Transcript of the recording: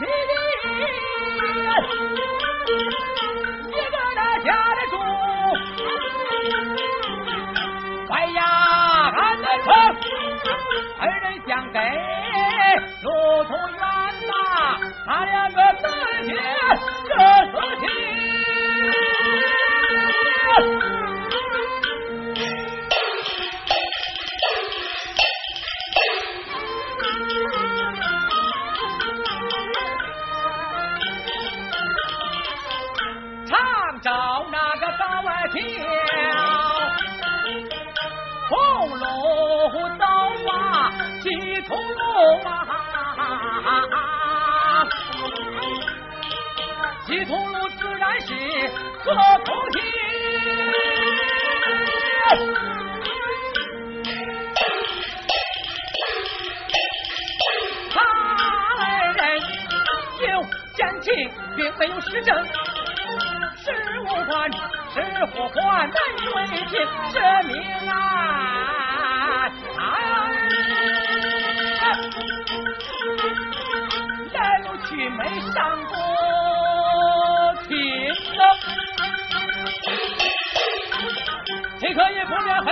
你的西通路自然是个通天，他人有奸情，并没有实证，是无官，是祸患，难以为情，是命啊。来路去没上过。这可以不免黑。